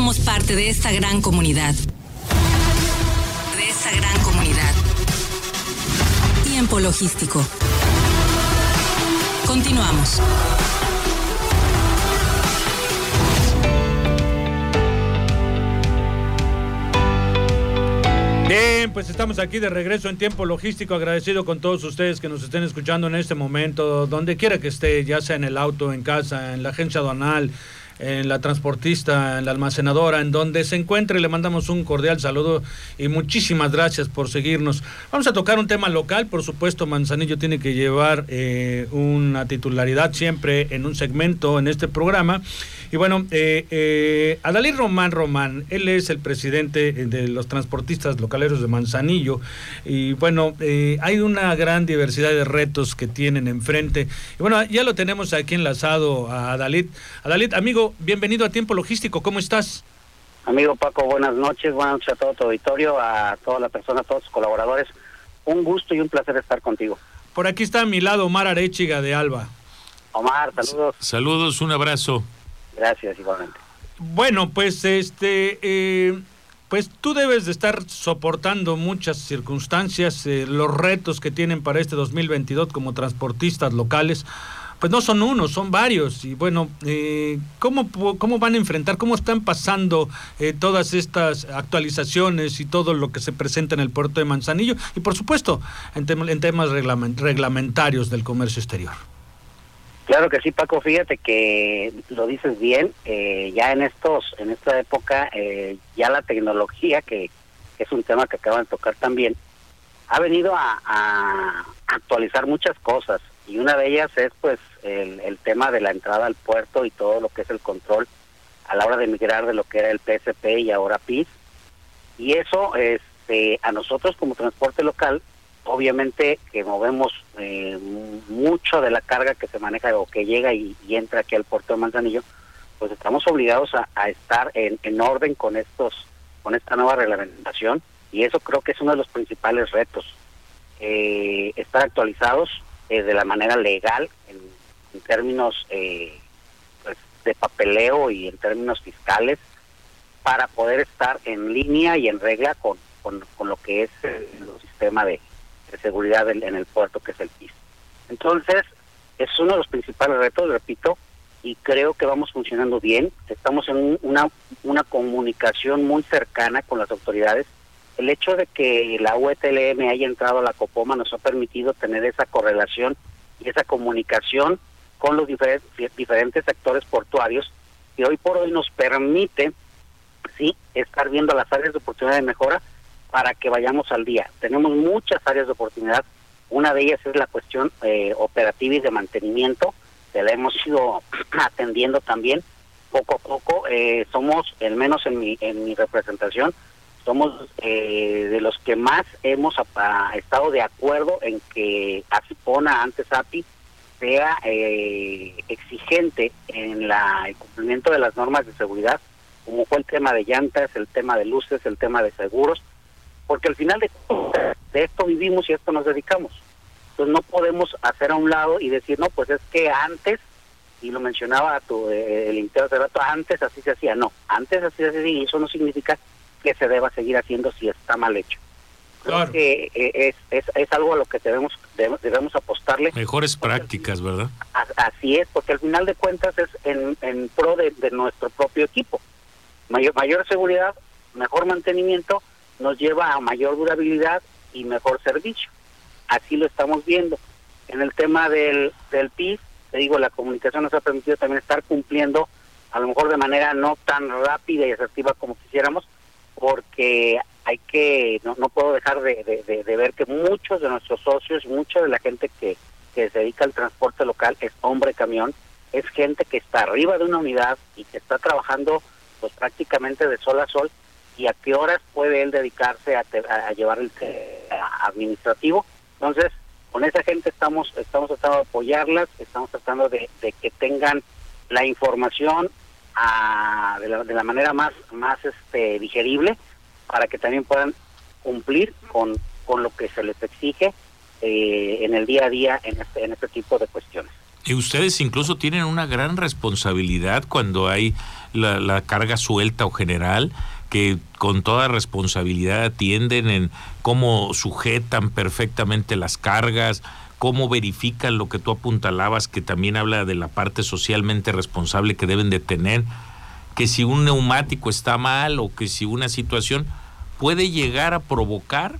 somos parte de esta gran comunidad. De esta gran comunidad. Tiempo logístico. Continuamos. Bien, pues estamos aquí de regreso en tiempo logístico, agradecido con todos ustedes que nos estén escuchando en este momento, donde quiera que esté, ya sea en el auto, en casa, en la agencia aduanal, en la transportista, en la almacenadora, en donde se encuentre. Le mandamos un cordial saludo y muchísimas gracias por seguirnos. Vamos a tocar un tema local, por supuesto, Manzanillo tiene que llevar eh, una titularidad siempre en un segmento en este programa. Y bueno, eh, eh, Adalí Román Román, él es el presidente de los transportistas localeros de Manzanillo. Y bueno, eh, hay una gran diversidad de retos que tienen enfrente. Y bueno, ya lo tenemos aquí enlazado a Adalit. Adalit, amigo, bienvenido a Tiempo Logístico, ¿cómo estás? Amigo Paco, buenas noches, buenas noches a todo tu auditorio, a toda la persona, a todos tus colaboradores. Un gusto y un placer estar contigo. Por aquí está a mi lado Omar Arechiga de Alba. Omar, saludos. Saludos, un abrazo. Gracias, igualmente. Bueno, pues este, eh, pues tú debes de estar soportando muchas circunstancias, eh, los retos que tienen para este 2022 como transportistas locales. Pues no son uno, son varios. Y bueno, eh, ¿cómo, ¿cómo van a enfrentar, cómo están pasando eh, todas estas actualizaciones y todo lo que se presenta en el puerto de Manzanillo? Y por supuesto, en, tem- en temas reglamen- reglamentarios del comercio exterior. Claro que sí, Paco. Fíjate que lo dices bien. eh, ya en estos, en esta época, eh, ya la tecnología, que, es un tema que acaban de tocar también, ha venido a, a actualizar muchas cosas y una de ellas es, pues, el, el tema de la entrada al puerto y todo lo que es el control a la hora de migrar de lo que era el PSP y ahora PIS. Y eso, este, a nosotros como transporte local, obviamente que movemos eh, mucho de la carga que se maneja o que llega y, entra aquí al puerto de Manzanillo, pues estamos obligados a, estar en, en orden con estos, con esta nueva reglamentación y eso creo que es uno de los principales retos, eh, estar actualizados eh, de la manera legal en, en términos eh, pues, de papeleo y en términos fiscales para poder estar en línea y en regla con, con, con lo que es el sistema de, de seguridad en, en el puerto que es el PIS. Entonces, es uno de los principales retos, repito, y creo que vamos funcionando bien. Estamos en un- una, una comunicación muy cercana con las autoridades. El hecho de que la UETLM haya entrado a la Copoma nos ha permitido tener esa correlación y esa comunicación con los diferentes, diferentes sectores portuarios que hoy por hoy nos permite sí estar viendo las áreas de oportunidad de mejora para que vayamos al día. Tenemos muchas áreas de oportunidad. Una de ellas es la cuestión eh, operativa y de mantenimiento, que la hemos ido atendiendo también poco a poco. Eh, somos, al menos en mi, en mi representación, somos eh, de los que más hemos a- a- estado de acuerdo en que ACIPONA, antes API, sea eh, exigente en la, el cumplimiento de las normas de seguridad, como fue el tema de llantas, el tema de luces, el tema de seguros, porque al final de, esto vivimos y a esto nos dedicamos. Entonces no podemos hacer a un lado y decir, no, pues es que antes, y lo mencionaba tu, eh, el intero hace rato, antes así se hacía. No, antes así se hacía y eso no significa que se deba seguir haciendo si está mal hecho. Creo Claro. que eh, es, es, es algo a lo que debemos, debemos, debemos apostarle. Mejores prácticas, ¿verdad? Así es, porque al final de cuentas es en, en pro de, de nuestro propio equipo. Mayor, mayor seguridad, mejor mantenimiento, nos lleva a mayor durabilidad y mejor servicio. Así lo estamos viendo. En el tema del, del PIS, te digo, la comunicación nos ha permitido también estar cumpliendo, a lo mejor de manera no tan rápida y asertiva como quisiéramos, porque hay que, no, no puedo dejar de, de- de- de ver que muchos de nuestros socios, mucha de la gente que, que se dedica al transporte local es hombre camión, es gente que está arriba de una unidad y que está trabajando pues prácticamente de sol a sol y a qué horas puede él dedicarse a, te- a llevar el eh, administrativo. Entonces, con esa gente estamos estamos tratando de apoyarlas, estamos tratando de, de que tengan la información a- de, la, de la manera más más este digerible para que también puedan cumplir con, con lo que se les exige eh, en el día a día en este, en este tipo de cuestiones. Y ustedes incluso tienen una gran responsabilidad cuando hay la, la carga suelta o general que con toda responsabilidad atienden en cómo sujetan perfectamente las cargas, cómo verifican lo que tú apuntalabas, que también habla de la parte socialmente responsable que deben de tener, que si un neumático está mal o que si una situación puede llegar a provocar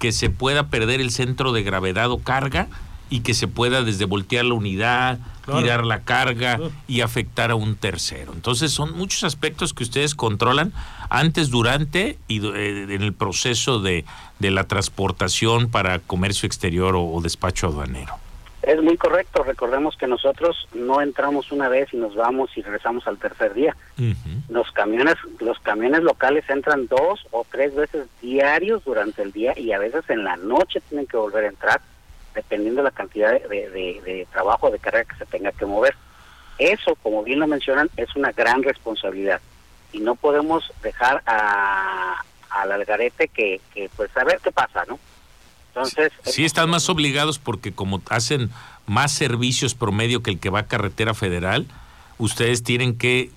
que se pueda perder el centro de gravedad o carga y que se pueda desde voltear la unidad, tirar la carga y afectar a un tercero. Entonces son muchos aspectos que ustedes controlan antes, durante y eh, en el proceso de, de, la transportación para comercio exterior o, despacho aduanero. Es muy correcto. Recordemos que nosotros no entramos una vez y nos vamos y regresamos al tercer día. Los camiones, los camiones locales entran dos o tres veces diarios durante el día y a veces en la noche tienen que volver a entrar dependiendo de la cantidad de, de, trabajo, de carga que se tenga que mover. Eso, como bien lo mencionan, es una gran responsabilidad y no podemos dejar a, al algarete que, que, pues, a ver qué pasa, ¿no? Entonces... Sí, están más obligados porque como hacen más servicios promedio que el que va a carretera federal, ustedes tienen que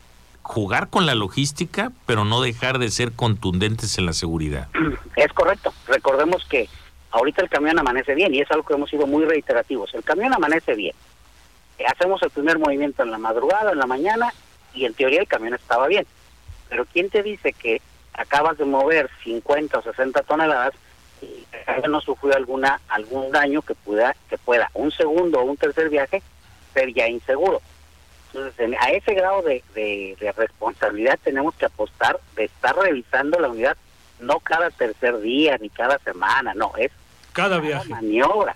jugar con la logística, pero no dejar de ser contundentes en la seguridad. Es correcto. Recordemos que Ahorita el camión amanece bien y es algo que hemos sido muy reiterativos. El camión amanece bien. Hacemos el primer movimiento en la madrugada, en la mañana y en teoría el camión estaba bien. Pero ¿quién te dice que acabas de mover 50 o 60 toneladas y no sufrió alguna algún daño que pueda que pueda un segundo o un tercer viaje ser ya inseguro? Entonces, a ese grado de, de responsabilidad tenemos que apostar de estar revisando la unidad no cada tercer día ni cada semana, no, es cada viaje. maniobra.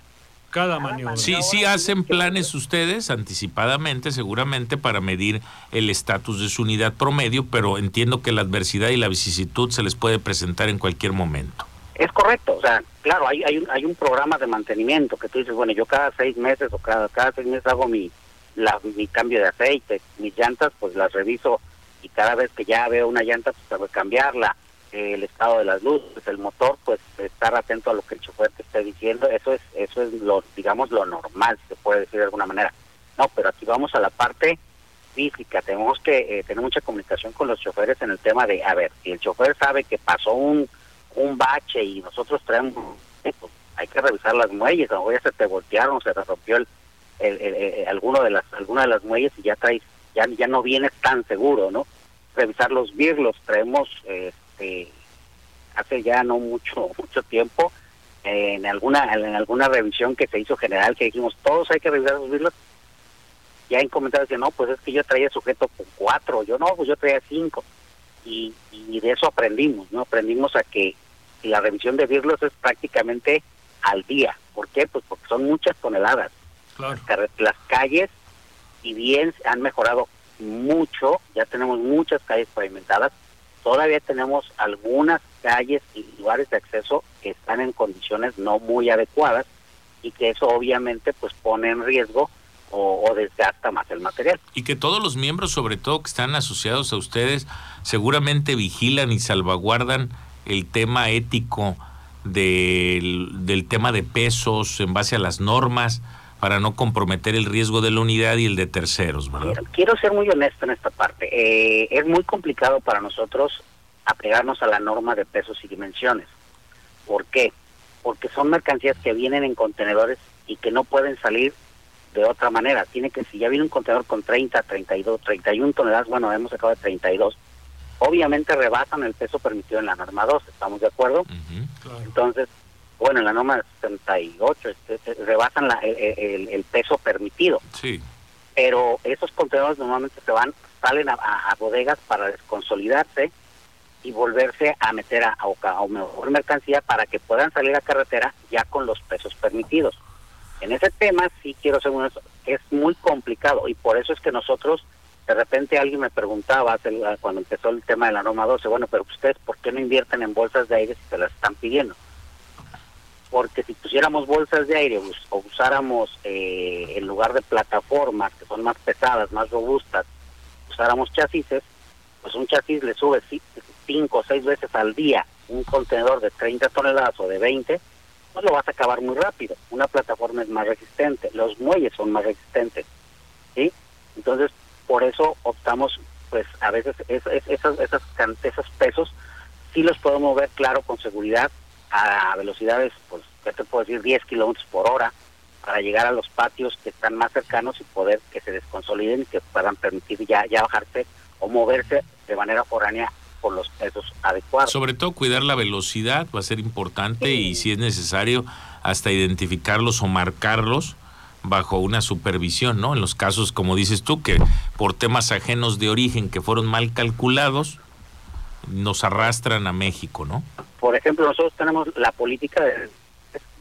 Cada, maniobra. Sí, sí hacen planes ustedes anticipadamente, seguramente, para medir el estatus de su unidad promedio, pero entiendo que la adversidad y la vicisitud se les puede presentar en cualquier momento. Es correcto, o sea, claro, hay, hay, un, hay un programa de mantenimiento que tú dices, bueno, yo cada seis meses o cada, cada seis meses hago mi, la, mi cambio de aceite, mis llantas, pues las reviso y cada vez que ya veo una llanta, pues tengo que cambiarla el estado de las luces, el motor, pues estar atento a lo que el chofer te esté diciendo, eso es eso es lo digamos lo normal, se puede decir de alguna manera. No, pero aquí vamos a la parte física, tenemos que eh, tener mucha comunicación con los choferes en el tema de, a ver, si el chofer sabe que pasó un un bache y nosotros traemos, pues, hay que revisar las muelles, o ya se te voltearon, se te rompió el, el, alguno de las alguna de las muelles y ya traes ya ya no vienes tan seguro, ¿no? Revisar los birlos, traemos eh, este, hace ya no mucho mucho tiempo en alguna en alguna revisión que se hizo general que dijimos todos hay que revisar los virus ya en comentarios que no pues es que yo traía sujeto con cuatro yo no pues yo traía cinco y, y de eso aprendimos no aprendimos a que la revisión de virlos es prácticamente al día. ¿por qué? pues porque son muchas toneladas. Las, las calles y bien han mejorado mucho ya tenemos muchas calles pavimentadas todavía tenemos algunas calles y lugares de acceso que están en condiciones no muy adecuadas y que eso obviamente pues pone en riesgo o, desgasta más el material. Y que todos los miembros, sobre todo que están asociados a ustedes, seguramente vigilan y salvaguardan el tema ético del, del tema de pesos en base a las normas para no comprometer el riesgo de la unidad y el de terceros, ¿verdad? Quiero ser muy honesto en esta parte. Eh, es muy complicado para nosotros apegarnos a la norma de pesos y dimensiones. ¿Por qué? Porque son mercancías que vienen en contenedores y que no pueden salir de otra manera. Tiene que, si ya viene un contenedor con 30, 32, 31 toneladas, bueno, hemos sacado de 32, obviamente rebasan el peso permitido en la norma 2, ¿estamos de acuerdo? Entonces, bueno, en la norma 68 este, rebasan el, peso permitido. Sí. Pero esos contenedores normalmente se van, salen a, bodegas para desconsolidarse y volverse a meter a, a, mejor mercancía para que puedan salir a carretera ya con los pesos permitidos. En ese tema sí quiero ser uno, es muy complicado y por eso es que nosotros, de repente alguien me preguntaba cuando empezó el tema de la norma 12, bueno, pero ustedes, ¿por qué no invierten en bolsas de aire si se las están pidiendo? Porque si pusiéramos bolsas de aire o usáramos eh, en lugar de plataformas que son más pesadas, más robustas, usáramos chasis, pues un chasis le sube cinco o seis veces al día un contenedor de 30 toneladas o de 20, pues lo vas a acabar muy rápido. Una plataforma es más resistente, los muelles son más resistentes. ¿sí? Entonces, por eso optamos, pues a veces es, es- esas, esas, pesos sí los podemos ver claro con seguridad a velocidades, pues, ¿qué te puedo decir? 10 kilómetros por hora para llegar a los patios que están más cercanos y poder que se desconsoliden y que puedan permitir ya, ya bajarse o moverse de manera foránea por los pesos adecuados. Sobre todo cuidar la velocidad va a ser importante y si es necesario hasta identificarlos o marcarlos bajo una supervisión, ¿no? En los casos, como dices tú, que por temas ajenos de origen que fueron mal calculados, nos arrastran a México, ¿no? Por ejemplo, nosotros tenemos la política de,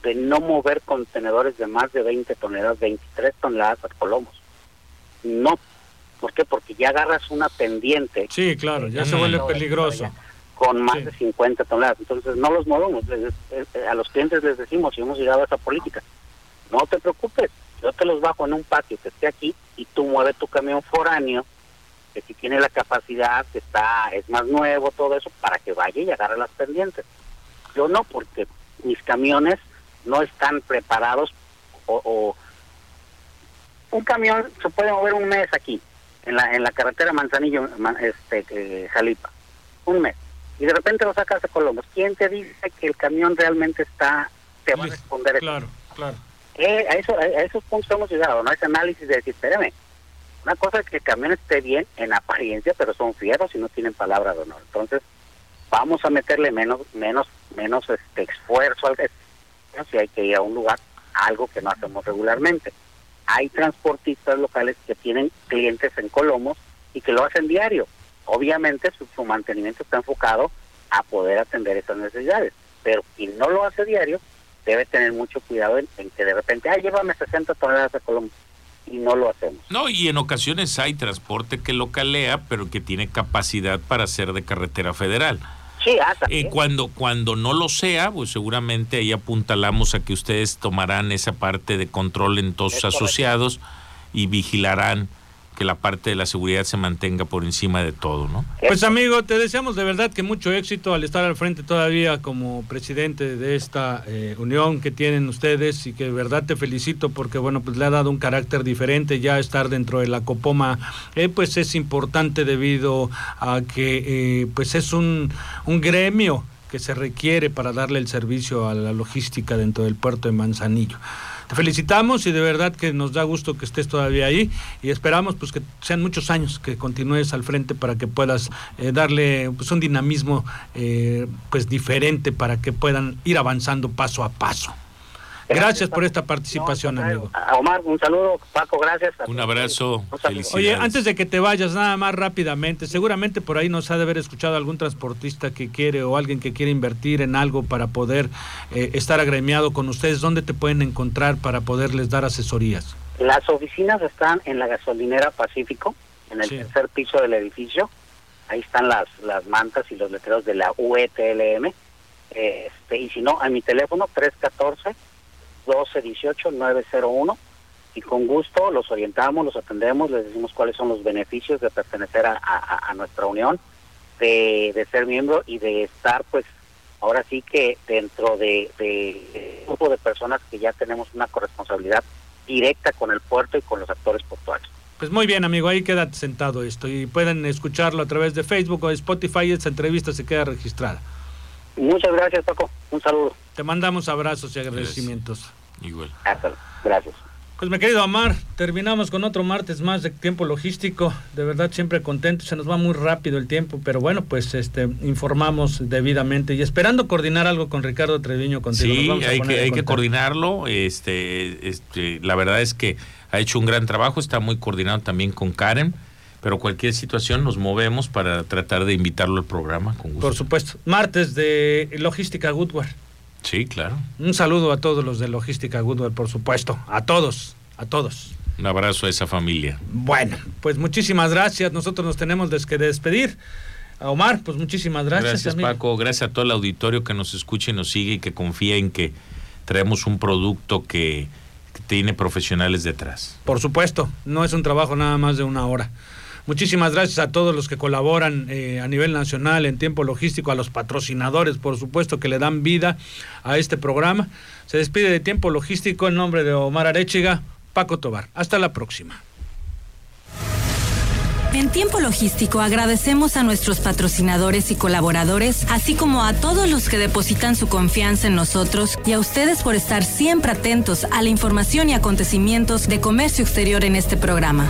de no mover contenedores de más de 20 toneladas, 23 toneladas a Colomos. No, ¿por qué? Porque ya agarras una pendiente Sí, claro, ya se Mm. vuelve peligroso. con más Sí. de 50 toneladas. Entonces no los movemos. Les- eh, a los clientes les decimos, y hemos llegado a esa política, no te preocupes, yo te los bajo en un patio que esté aquí y tú mueve tu camión foráneo, que si tiene la capacidad, que está es más nuevo, todo eso, para que vaya y agarre las pendientes. Yo no, porque mis camiones no están preparados o, o- un camión se puede mover un mes aquí en la en la carretera Manzanillo Ma- este eh, Jalipa un mes y de repente lo sacas a Colombos quién te dice que el camión realmente está te va a responder eso? Claro, claro. Eh, a eso a esos puntos hemos llegado no ese análisis de decir espérame una cosa es que el camión esté bien en apariencia pero son fieros y no tienen palabra de honor. Entonces vamos a meterle menos menos menos este esfuerzo al si hay que ir a un lugar algo que no hacemos regularmente. Hay transportistas locales que tienen clientes en Colomos y que lo hacen diario. Obviamente su, su mantenimiento está enfocado a poder atender esas necesidades pero quien no lo hace diario debe tener mucho cuidado en, en que de repente ah llévame 60 toneladas a Colomos y no lo hacemos No, y en ocasiones hay transporte que localea, pero que tiene capacidad para ser de carretera federal. sí ah, Eh, cuando, cuando no lo sea, pues seguramente ahí apuntalamos a que ustedes tomarán esa parte de control en todos Es sus correcto. asociados y vigilarán que la parte de la seguridad se mantenga por encima de todo, ¿no? Pues amigo, te deseamos de verdad que mucho éxito al estar al frente todavía como presidente de esta eh, unión que tienen ustedes y que de verdad te felicito porque bueno, pues le ha dado un carácter diferente ya estar dentro de la Copoma, eh, pues es importante debido a que eh, pues es un, un gremio que se requiere para darle el servicio a la logística dentro del puerto de Manzanillo. Te felicitamos y de verdad que nos da gusto que estés todavía ahí y esperamos pues que sean muchos años que continúes al frente para que puedas eh, darle pues un dinamismo eh, pues diferente para que puedan ir avanzando paso a paso. Gracias por esta participación, No, amigo. a Omar un saludo Paco gracias Un abrazo, Un. Oye, antes de que te vayas, nada más rápidamente, seguramente por ahí nos ha de haber escuchado algún transportista que quiere o alguien que quiere invertir en algo para poder eh, estar agremiado con ustedes. ¿Dónde te pueden encontrar para poderles dar asesorías? Las oficinas están en la gasolinera Pacífico, en el Sí. tercer piso del edificio. Ahí están las, las mantas y los letreros de la UETLM. Este, y si no, a mi teléfono 314-1218-901. Y con gusto los orientamos, los atendemos, les decimos cuáles son los beneficios de pertenecer a, a- a nuestra unión, de, de ser miembro y de estar, pues, ahora sí que dentro de, de, grupo de personas que ya tenemos una corresponsabilidad directa con el puerto y con los actores portuarios. Pues muy bien, amigo, ahí queda sentado esto y pueden escucharlo a través de Facebook o de Spotify. Esta entrevista se queda registrada. Muchas gracias, Paco. Un saludo. Te mandamos abrazos y agradecimientos. Igual. Hasta luego. Gracias. Pues mi querido Amar, terminamos con otro martes más de tiempo logístico. De verdad siempre contento, se nos va muy rápido el tiempo, pero bueno, pues este informamos debidamente y esperando coordinar algo con Ricardo Treviño contigo. Sí, hay que, hay que coordinarlo. Este, este, la verdad es que ha hecho un gran trabajo, está muy coordinado también con Karen, pero cualquier situación nos movemos para tratar de invitarlo al programa con gusto. Por supuesto. Martes de Logística Goodware. Sí, claro. Un saludo a todos los de Logística Goodware, por supuesto. A todos, a todos. Un abrazo a esa familia. Bueno, pues muchísimas gracias. Nosotros nos tenemos que despedir. A Omar, pues muchísimas gracias. Gracias, amigo. Paco. Gracias a todo el auditorio que nos escucha y nos sigue y que confía en que traemos un producto que, que tiene profesionales detrás. Por supuesto, no es un trabajo nada más de una hora. Muchísimas gracias a todos los que colaboran eh, a nivel nacional en tiempo logístico, a los patrocinadores, por supuesto, que le dan vida a este programa. Se despide de tiempo logístico en nombre de Omar Arechiga, Paco Tobar. Hasta la próxima. En tiempo logístico agradecemos a nuestros patrocinadores y colaboradores, así como a todos los que depositan su confianza en nosotros y a ustedes por estar siempre atentos a la información y acontecimientos de comercio exterior en este programa.